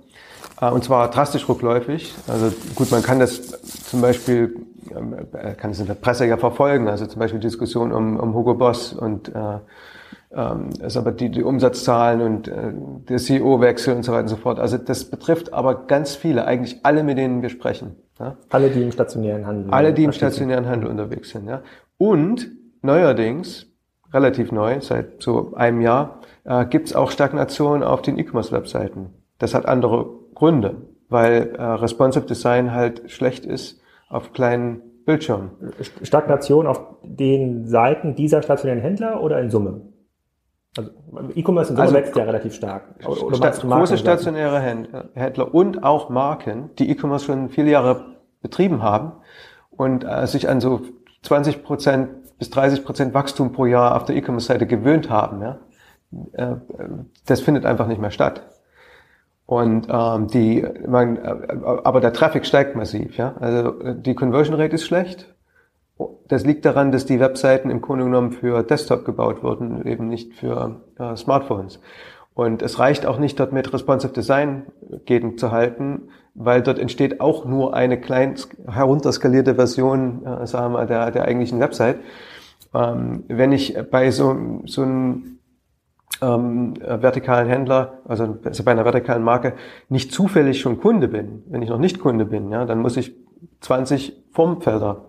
Äh, und zwar drastisch rückläufig. Also gut, man kann das zum Beispiel, ähm, kann es in der Presse ja verfolgen, also zum Beispiel Diskussion um, um Hugo Boss und äh, ähm, ist aber die, die Umsatzzahlen und äh, der CEO-Wechsel und so weiter und so fort. Also das betrifft aber ganz viele, eigentlich alle, mit denen wir sprechen. Ja? Alle, die im stationären Handel Alle, die im stationären Handel unterwegs sind. Ja? Und neuerdings, relativ neu, seit so einem Jahr, äh, gibt es auch Stagnation auf den E-Commerce-Webseiten. Das hat andere Gründe, weil äh, Responsive Design halt schlecht ist auf kleinen Bildschirmen. Stagnation auf den Seiten dieser stationären Händler oder in Summe? Also E-Commerce Summe also, wächst ja relativ stark. Oder sta große stationäre Händler und auch Marken, die E-Commerce schon viele Jahre betrieben haben und äh, sich an so 20 Prozent bis 30 Prozent Wachstum pro Jahr auf der E-Commerce-Seite gewöhnt haben. Ja? Äh, das findet einfach nicht mehr statt. Und ähm, die, man, äh, aber der Traffic steigt massiv. Ja? Also die Conversion Rate ist schlecht das liegt daran, dass die Webseiten im Grunde genommen für Desktop gebaut wurden, eben nicht für äh, Smartphones. Und es reicht auch nicht, dort mit Responsive Design gegenzuhalten, weil dort entsteht auch nur eine klein herunterskalierte Version, äh, sagen wir, der, der eigentlichen Website. Ähm, wenn ich bei so, so einem ähm, vertikalen Händler, also, also bei einer vertikalen Marke, nicht zufällig schon Kunde bin, wenn ich noch nicht Kunde bin, ja, dann muss ich 20 Formfelder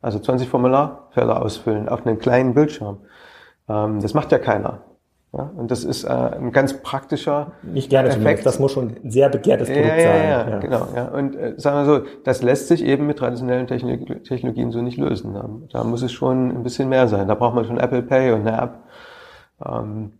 also 20 Formularfelder ausfüllen auf einem kleinen Bildschirm. Ähm, das macht ja keiner. Ja, und das ist äh, ein ganz praktischer Nicht gerne Effekt. Das muss schon ein sehr begehrtes Produkt ja, sein. Ja, ja, genau. Ja. Und äh, sagen wir so, das lässt sich eben mit traditionellen Technologien so nicht lösen. Da, da muss es schon ein bisschen mehr sein. Da braucht man schon Apple Pay und eine App. Ähm, hm,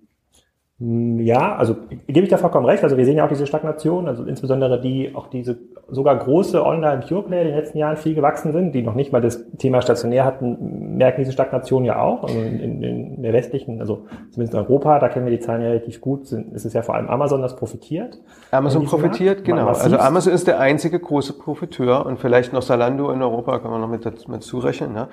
ja, also gebe ich da vollkommen recht. Also wir sehen ja auch diese Stagnation, also insbesondere die, auch diese sogar große Online-Pure-Player in den letzten Jahren viel gewachsen sind, die noch nicht mal das Thema stationär hatten, merken diese Stagnation ja auch. Also in, in der westlichen, also zumindest in Europa, da kennen wir die Zahlen ja relativ gut, sind, ist es ja vor allem Amazon, das profitiert. Amazon profitiert, Markt. genau. Also Amazon ist der einzige große Profiteur und vielleicht noch Salando in Europa kann man noch mit, mit zurechnen. Ne?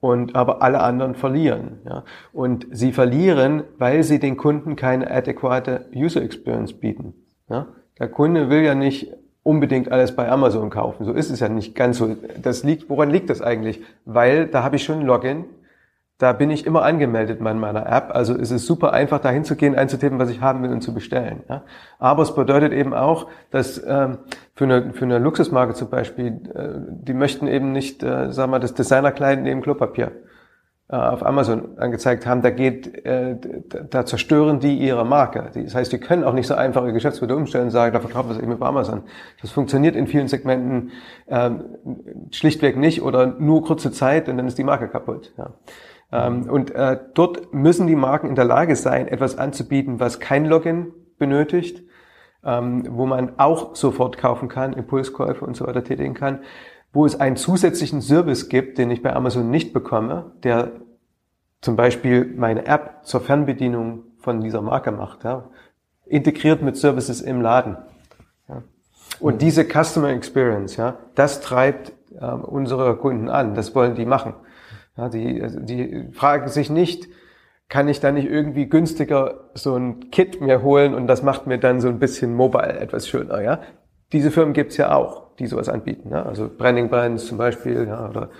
Und aber alle anderen verlieren. Ja. Und sie verlieren, weil sie den Kunden keine adäquate User Experience bieten. Ja. Der Kunde will ja nicht unbedingt alles bei Amazon kaufen. So ist es ja nicht ganz so. Das liegt, woran liegt das eigentlich? Weil da habe ich schon ein Login, da bin ich immer angemeldet in meiner App. Also es ist super einfach, da hinzugehen, einzutippen, was ich haben will und zu bestellen. Ja. Aber es bedeutet eben auch, dass ähm, für, eine, für eine Luxusmarke zum Beispiel, äh, die möchten eben nicht, äh, sagen wir, das Designerkleid neben Klopapier äh, auf Amazon angezeigt haben, da geht, äh, da zerstören die ihre Marke. Das heißt, die können auch nicht so einfach ihr Geschäftsmodell umstellen und sagen, da verkaufen wir es eben über Amazon. Das funktioniert in vielen Segmenten ähm, schlichtweg nicht oder nur kurze Zeit und dann ist die Marke kaputt. Ja. Ähm, und äh, dort müssen die Marken in der Lage sein, etwas anzubieten, was kein Login benötigt, ähm, wo man auch sofort kaufen kann, Impulskäufe und so weiter tätigen kann, wo es einen zusätzlichen Service gibt, den ich bei Amazon nicht bekomme, der zum Beispiel meine App zur Fernbedienung von dieser Marke macht, ja, integriert mit Services im Laden. Ja. Und mhm. diese Customer Experience, ja, das treibt äh, unsere Kunden an, das wollen die machen. Ja, die, also die fragen sich nicht, kann ich da nicht irgendwie günstiger so ein Kit mir holen und das macht mir dann so ein bisschen mobile etwas schöner, ja? Diese Firmen gibt's ja auch, die sowas anbieten, ja? Also Branding Brands zum Beispiel, ja, oder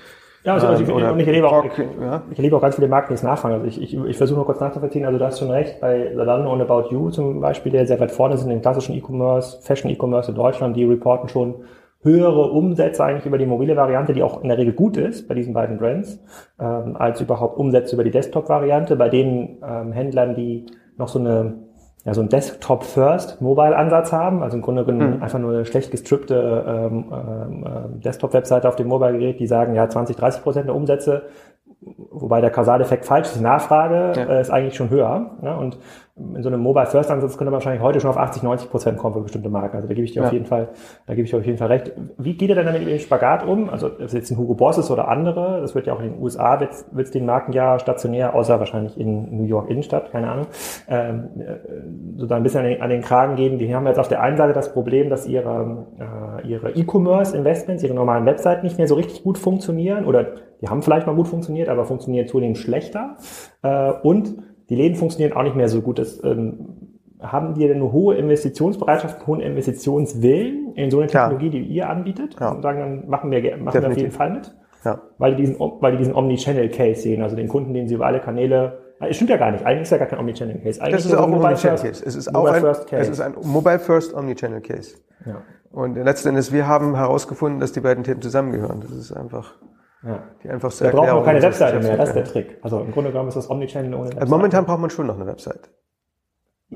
ja, also, also ich, oder ich, erlebe auch, ich, ja. ich erlebe auch ganz viele Marken, die es nachfragen. Also ich, ich, ich versuche noch kurz nachzuvollziehen. Also du hast schon recht, bei Zalando und About You zum Beispiel, der sehr weit vorne sind im klassischen E-Commerce, Fashion E-Commerce in Deutschland, die reporten schon höhere Umsätze eigentlich über die mobile Variante, die auch in der Regel gut ist bei diesen beiden Brands, ähm, als überhaupt Umsätze über die Desktop-Variante. Bei den ähm, Händlern, die noch so eine ja, so ein Desktop-First-Mobile-Ansatz haben, also im Grunde genommen mhm. einfach nur eine schlecht gestrippte ähm, ähm, Desktop-Webseite auf dem Mobile-Gerät, die sagen, ja, 20, 30 Prozent der Umsätze wobei der Kausaleffekt falsch ist, die Nachfrage ja. äh, ist eigentlich schon höher. Ne? Und in so einem Mobile First Ansatz könnte man wahrscheinlich heute schon auf 80, 90 Prozent kommen für bestimmte Marken. Also da gebe ich dir ja. auf jeden Fall, da gebe ich dir auf jeden Fall recht. Wie geht ihr denn damit mit dem Spagat um? Also ob es jetzt ein Hugo Boss ist oder andere, das wird ja auch in den USA wird es den Marken ja stationär, außer wahrscheinlich in New York Innenstadt, keine Ahnung, ähm, äh, so da ein bisschen an den, an den Kragen gehen. Die haben jetzt auf der einen Seite das Problem, dass ihre äh, ihre E-Commerce Investments, ihre normalen Webseiten nicht mehr so richtig gut funktionieren oder die haben vielleicht mal gut funktioniert, aber funktionieren zunehmend schlechter. Äh, und die Läden funktionieren auch nicht mehr so gut. Das, ähm, haben die denn eine hohe Investitionsbereitschaft, hohen Investitionswillen in so eine Technologie, ja. die ihr anbietet? Ja. Und sagen, dann machen wir, machen wir auf jeden Fall mit. Ja. Weil die diesen, weil die diesen Omni-Channel-Case sehen, also den Kunden, den sie über alle Kanäle es stimmt ja gar nicht. Eigentlich ist ja gar kein Omnichannel-Case. Das ist auch ein Omnichannel-Case. Es ist auch ein, es ist ein Mobile-First Omnichannel-Case. Ja. Und letzten Endes, wir haben herausgefunden, dass die beiden Themen zusammengehören. Das ist einfach ja. Die einfach so Wir brauchen auch keine Webseite mehr, das ist der Trick. Also im Grunde genommen ist das Omnichannel ohne Webseite. Also momentan braucht man schon noch eine Webseite.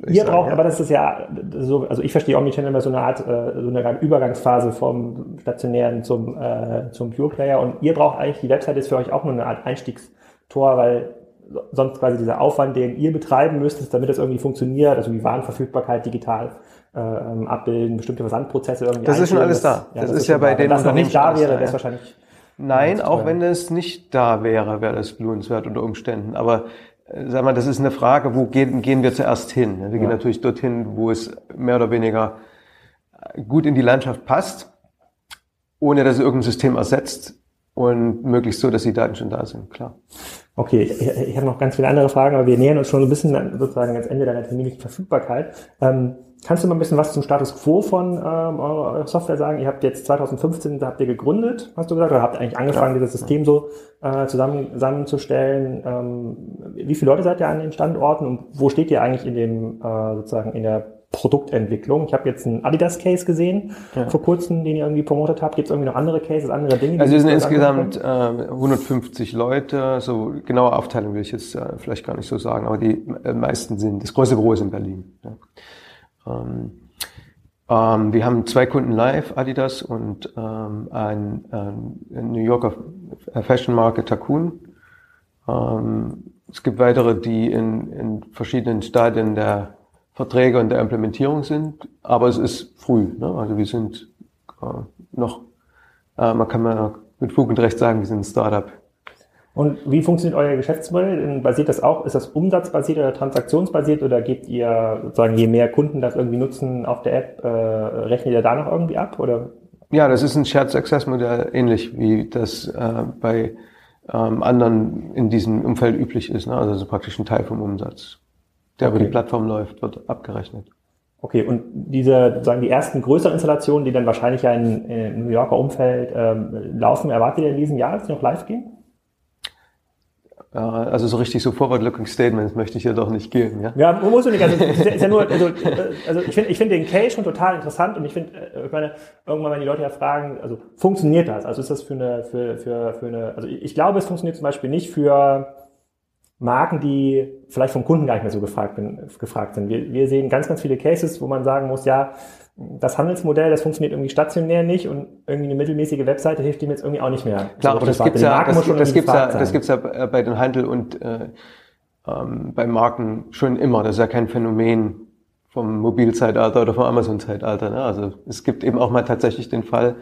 Ihr braucht, ja. aber das ist ja so, also ich verstehe Omnichannel immer so eine Art, äh, so eine Übergangsphase vom stationären zum, äh, zum Pure Player und ihr braucht eigentlich, die Webseite ist für euch auch nur eine Art Einstiegstor, weil sonst quasi dieser Aufwand, den ihr betreiben müsstet, damit das irgendwie funktioniert, also wie Warenverfügbarkeit digital äh, ähm, abbilden, bestimmte Versandprozesse irgendwie. Das ist schon alles da. Ja, das, das, ist, ja bei denen. Wenn das noch nicht da wäre, wäre es wahrscheinlich Nein, auch wenn es nicht da wäre, wäre das lohnenswert unter Umständen. Aber äh, sag mal, das ist eine Frage, wo gehen, gehen wir zuerst hin? Wir ja. gehen natürlich dorthin, wo es mehr oder weniger gut in die Landschaft passt, ohne dass es irgendein System ersetzt und möglichst so, dass die Daten schon da sind, klar. Okay, ich, ich habe noch ganz viele andere Fragen, aber wir nähern uns schon so ein bisschen sozusagen ans Ende deiner terminlichen Verfügbarkeit. Ähm, Kannst du mal ein bisschen was zum Status quo von ähm, eurer Software sagen? Ihr habt jetzt 2015, da habt ihr gegründet, hast du gesagt, oder habt eigentlich angefangen, ja. dieses System so äh, zusammen, zusammenzustellen? Ähm, wie viele Leute seid ihr an den Standorten und wo steht ihr eigentlich in dem äh, sozusagen in der Produktentwicklung? Ich habe jetzt einen Adidas-Case gesehen ja. vor kurzem, den ihr irgendwie promotet habt. Gibt es irgendwie noch andere Cases, andere Dinge? Also wir sind insgesamt äh, 150 Leute. So genaue Aufteilung will ich jetzt äh, vielleicht gar nicht so sagen, aber die äh, meisten sind, das größte Büro ist in Berlin. Ja. Ähm, ähm, wir haben zwei Kunden live, Adidas und ähm, ein, ein New Yorker Fashion Market Takun. Ähm, es gibt weitere, die in, in verschiedenen Stadien der Verträge und der Implementierung sind, aber es ist früh. Ne? Also wir sind äh, noch, äh, man kann mal mit Fug und Recht sagen, wir sind ein Startup und wie funktioniert euer Geschäftsmodell? Basiert das auch, ist das umsatzbasiert oder transaktionsbasiert oder gebt ihr sozusagen, je mehr Kunden das irgendwie nutzen auf der App, äh, rechnet ihr da noch irgendwie ab oder? Ja, das ist ein Shared Success Modell, ähnlich wie das äh, bei ähm, anderen in diesem Umfeld üblich ist. Ne? Also so praktisch ein Teil vom Umsatz, der okay. über die Plattform läuft, wird abgerechnet. Okay, und diese sozusagen die ersten größeren Installationen, die dann wahrscheinlich ja in, in New Yorker Umfeld ähm, laufen, erwartet ihr in diesem Jahr, dass sie noch live gehen? Also so richtig so forward-looking Statements möchte ich ja doch nicht geben, ja? Ja, muss du nicht. Also, ist ja nur, also, also ich finde ich finde den Case schon total interessant und ich finde, äh, ich meine, irgendwann, wenn die Leute ja fragen, also funktioniert das? Also ist das für eine, für, für, für eine, also ich glaube, es funktioniert zum Beispiel nicht für Marken, die vielleicht vom Kunden gar nicht mehr so gefragt, bin, gefragt sind. Wir, wir sehen ganz, ganz viele Cases, wo man sagen muss, ja, das Handelsmodell, das funktioniert irgendwie stationär nicht und irgendwie eine mittelmäßige Webseite hilft dem jetzt irgendwie auch nicht mehr. Klar, aber das gibt's ja, das, das gibt's ja, das gibt's ja bei den Handel und äh, ähm, bei Marken schon immer. Das ist ja kein Phänomen vom Mobilzeitalter oder vom Amazon-Zeitalter. Ne? Also es gibt eben auch mal tatsächlich den Fall,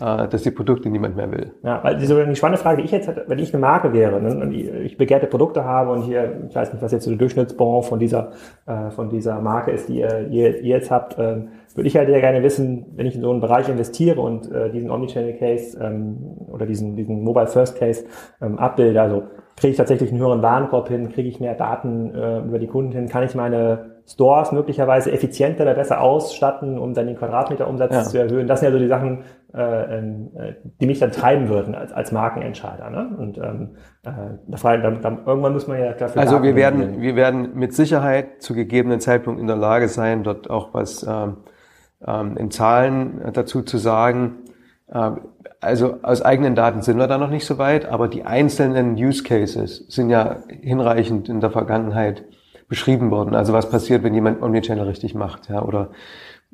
äh, dass die Produkte niemand mehr will. Ja, weil diese die spannende Frage, die ich jetzt hätte, wenn ich eine Marke wäre ne, und ich begehrte Produkte habe und hier, ich weiß nicht, was jetzt so der Durchschnittsbon von dieser, äh, von dieser Marke ist, die ihr, ihr, ihr jetzt habt, äh, würde ich halt sehr gerne wissen, wenn ich in so einen Bereich investiere und äh, diesen Omnichannel Case ähm, oder diesen, diesen Mobile First Case ähm, abbilde, also kriege ich tatsächlich einen höheren Warenkorb hin, kriege ich mehr Daten äh, über die Kunden hin, kann ich meine Stores möglicherweise effizienter oder besser ausstatten, um dann den Quadratmeterumsatz ja. zu erhöhen. Das sind ja so die Sachen, äh, ähm, äh, die mich dann treiben würden als, als Markenentscheider. Ne? Und ähm, äh, da frage, da, da, irgendwann muss man ja dafür. Also wir werden, wir werden mit Sicherheit zu gegebenen Zeitpunkt in der Lage sein, dort auch was ähm, ähm, in Zahlen dazu zu sagen. Ähm, also aus eigenen Daten sind wir da noch nicht so weit, aber die einzelnen Use Cases sind ja hinreichend in der Vergangenheit beschrieben worden. Also was passiert, wenn jemand Omnichannel richtig macht, ja, oder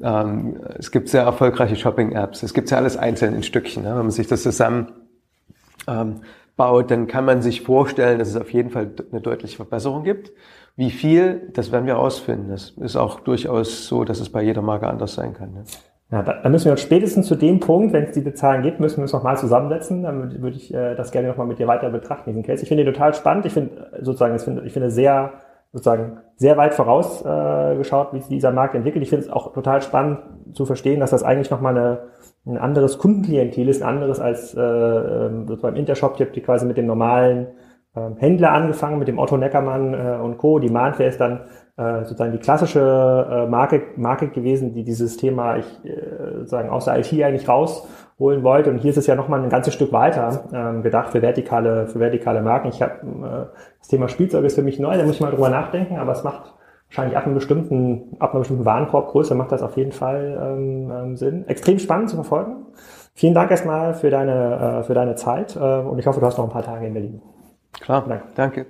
ähm, es gibt sehr erfolgreiche Shopping-Apps. Es gibt ja alles einzeln in Stückchen. Ja. Wenn man sich das zusammen ähm, baut, dann kann man sich vorstellen, dass es auf jeden Fall eine deutliche Verbesserung gibt. Wie viel, das werden wir ausfinden. Das ist auch durchaus so, dass es bei jeder Marke anders sein kann. Ne? Ja, da, da müssen wir uns spätestens zu dem Punkt, wenn es diese Zahlen gibt, müssen wir uns nochmal zusammensetzen. Dann würde ich äh, das gerne nochmal mit dir weiter betrachten, diesen Case. Ich finde ihn total spannend. Ich finde äh, sozusagen, ich finde, ich finde sehr sozusagen sehr weit vorausgeschaut, äh, wie sich dieser Markt entwickelt. Ich finde es auch total spannend zu verstehen, dass das eigentlich nochmal eine, ein anderes Kundenklientel ist, ein anderes als äh, ähm, sozusagen Intershop, die quasi mit dem normalen Händler angefangen, mit dem Otto Neckermann äh, und Co. Die Mahnfair ist dann äh, sozusagen die klassische äh, Marke, Marke gewesen, die dieses Thema ich äh, sozusagen aus der IT eigentlich rausholen wollte. Und hier ist es ja nochmal ein ganzes Stück weiter ähm, gedacht für vertikale, für vertikale Marken. Ich habe äh, das Thema Spielzeug ist für mich neu, da muss ich mal drüber nachdenken, aber es macht wahrscheinlich ab einem bestimmten, ab einer bestimmten Warenkorbgröße macht das auf jeden Fall ähm, ähm, Sinn. Extrem spannend zu verfolgen. Vielen Dank erstmal für deine, äh, für deine Zeit äh, und ich hoffe, du hast noch ein paar Tage in Berlin. Klar, danke.